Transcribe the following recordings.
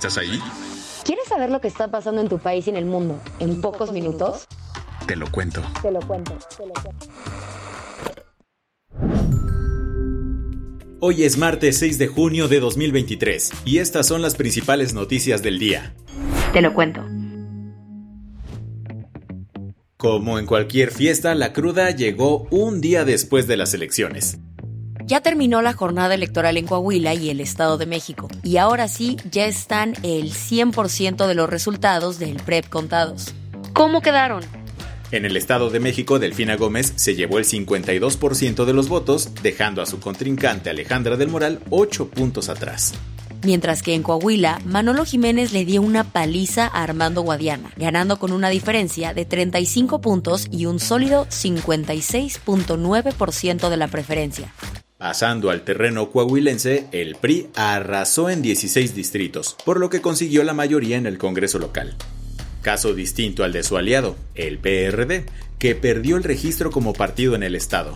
¿Estás ahí? ¿Quieres saber lo que está pasando en tu país y en el mundo en pocos minutos? Te lo cuento. Te lo cuento. Te lo cuento. Hoy es martes 6 de junio de 2023 y estas son las principales noticias del día. Te lo cuento. Como en cualquier fiesta, la cruda llegó un día después de las elecciones. Ya terminó la jornada electoral en Coahuila y el Estado de México, y ahora sí ya están el 100% de los resultados del PREP contados. ¿Cómo quedaron? En el Estado de México, Delfina Gómez se llevó el 52% de los votos, dejando a su contrincante Alejandra del Moral 8 puntos atrás. Mientras que en Coahuila, Manolo Jiménez le dio una paliza a Armando Guadiana, ganando con una diferencia de 35 puntos y un sólido 56.9% de la preferencia. Pasando al terreno coahuilense, el PRI arrasó en 16 distritos, por lo que consiguió la mayoría en el Congreso local. Caso distinto al de su aliado, el PRD, que perdió el registro como partido en el Estado.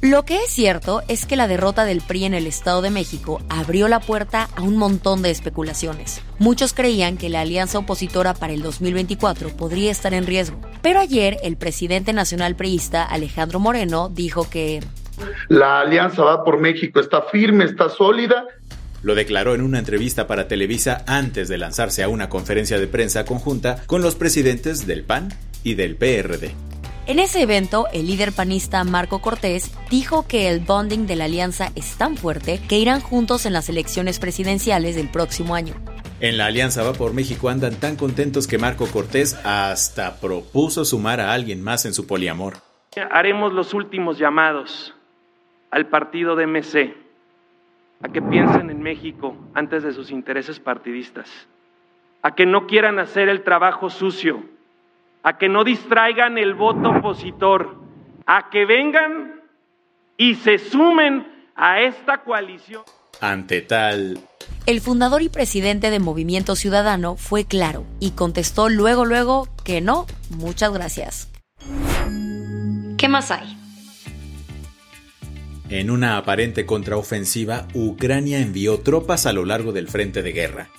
Lo que es cierto es que la derrota del PRI en el Estado de México abrió la puerta a un montón de especulaciones. Muchos creían que la alianza opositora para el 2024 podría estar en riesgo. Pero ayer el presidente nacional priista Alejandro Moreno dijo que la alianza va por México, está firme, está sólida. Lo declaró en una entrevista para Televisa antes de lanzarse a una conferencia de prensa conjunta con los presidentes del PAN y del PRD. En ese evento, el líder panista Marco Cortés dijo que el bonding de la alianza es tan fuerte que irán juntos en las elecciones presidenciales del próximo año. En la Alianza Va por México andan tan contentos que Marco Cortés hasta propuso sumar a alguien más en su poliamor. Haremos los últimos llamados al partido de MC a que piensen en México antes de sus intereses partidistas, a que no quieran hacer el trabajo sucio, a que no distraigan el voto opositor, a que vengan y se sumen a esta coalición. Ante tal... El fundador y presidente de Movimiento Ciudadano fue claro y contestó luego luego que no, muchas gracias. ¿Qué más hay? En una aparente contraofensiva, Ucrania envió tropas a lo largo del frente de guerra.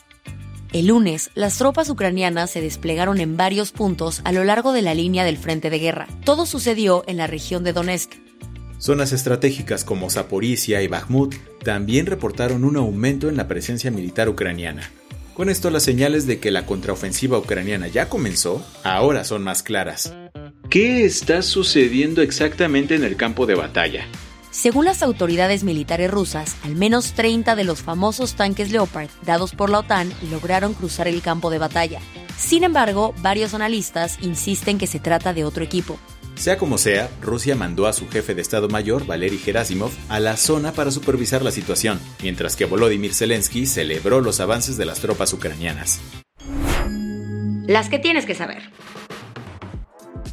El lunes, las tropas ucranianas se desplegaron en varios puntos a lo largo de la línea del frente de guerra. Todo sucedió en la región de Donetsk. Zonas estratégicas como Zaporizhia y Bakhmut también reportaron un aumento en la presencia militar ucraniana. Con esto las señales de que la contraofensiva ucraniana ya comenzó ahora son más claras. ¿Qué está sucediendo exactamente en el campo de batalla? Según las autoridades militares rusas, al menos 30 de los famosos tanques Leopard dados por la OTAN lograron cruzar el campo de batalla. Sin embargo, varios analistas insisten que se trata de otro equipo. Sea como sea, Rusia mandó a su jefe de Estado Mayor, Valery Gerasimov, a la zona para supervisar la situación, mientras que Volodymyr Zelensky celebró los avances de las tropas ucranianas. Las que tienes que saber.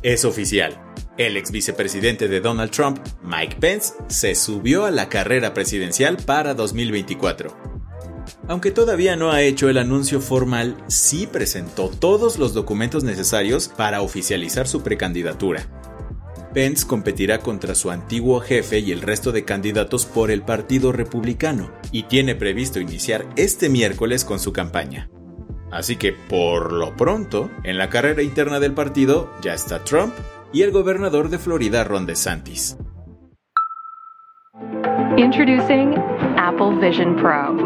Es oficial. El ex vicepresidente de Donald Trump, Mike Pence, se subió a la carrera presidencial para 2024. Aunque todavía no ha hecho el anuncio formal, sí presentó todos los documentos necesarios para oficializar su precandidatura. Pence competirá contra su antiguo jefe y el resto de candidatos por el Partido Republicano y tiene previsto iniciar este miércoles con su campaña. Así que, por lo pronto, en la carrera interna del partido ya está Trump y el gobernador de Florida, Ron DeSantis. Introducing Apple Vision Pro.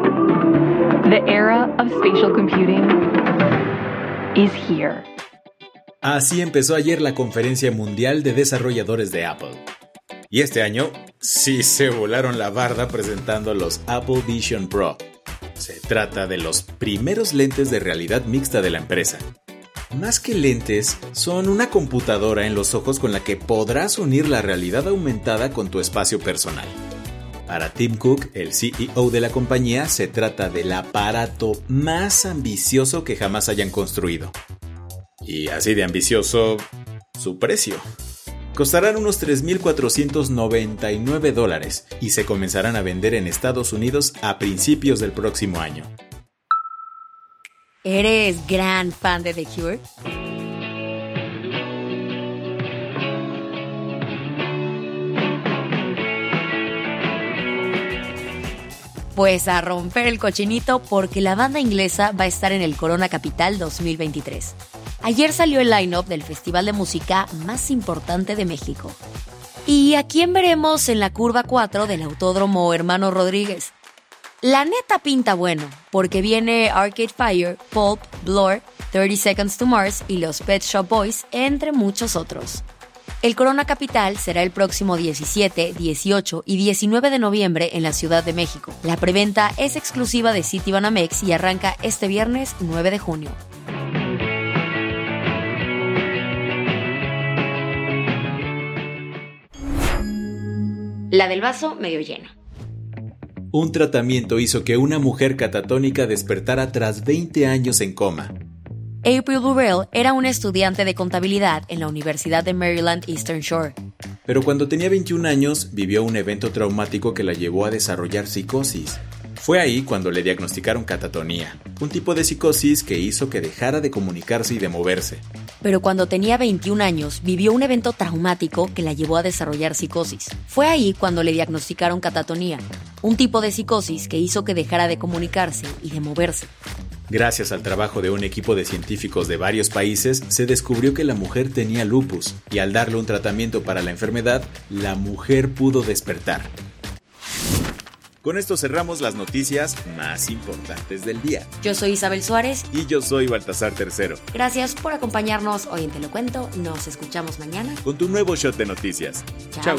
The era of spatial computing is here. Así empezó ayer la Conferencia Mundial de Desarrolladores de Apple. Y este año sí se volaron la barda presentando los Apple Vision Pro. Se trata de los primeros lentes de realidad mixta de la empresa. Más que lentes, son una computadora en los ojos con la que podrás unir la realidad aumentada con tu espacio personal. Para Tim Cook, el CEO de la compañía, se trata del aparato más ambicioso que jamás hayan construido. Y así de ambicioso, su precio. Costarán unos 3.499 dólares y se comenzarán a vender en Estados Unidos a principios del próximo año. ¿Eres gran fan de The Cure? Pues a romper el cochinito porque la banda inglesa va a estar en el Corona Capital 2023. Ayer salió el line-up del festival de música más importante de México. ¿Y a quién veremos en la curva 4 del Autódromo Hermano Rodríguez? La neta pinta bueno, porque viene Arcade Fire, Pulp, Blur, 30 Seconds to Mars y los Pet Shop Boys, entre muchos otros. El Corona Capital será el próximo 17, 18 y 19 de noviembre en la Ciudad de México. La preventa es exclusiva de City Banamex y arranca este viernes 9 de junio. La del vaso medio lleno. Un tratamiento hizo que una mujer catatónica despertara tras 20 años en coma. April Burrell era una estudiante de contabilidad en la Universidad de Maryland Eastern Shore. Pero cuando tenía 21 años vivió un evento traumático que la llevó a desarrollar psicosis. Fue ahí cuando le diagnosticaron catatonía, un tipo de psicosis que hizo que dejara de comunicarse y de moverse. Pero cuando tenía 21 años vivió un evento traumático que la llevó a desarrollar psicosis. Fue ahí cuando le diagnosticaron catatonía, un tipo de psicosis que hizo que dejara de comunicarse y de moverse. Gracias al trabajo de un equipo de científicos de varios países, se descubrió que la mujer tenía lupus y al darle un tratamiento para la enfermedad, la mujer pudo despertar. Con esto cerramos las noticias más importantes del día. Yo soy Isabel Suárez. Y yo soy Baltasar Tercero. Gracias por acompañarnos hoy en Te lo cuento. Nos escuchamos mañana. Con tu nuevo shot de noticias. Chao.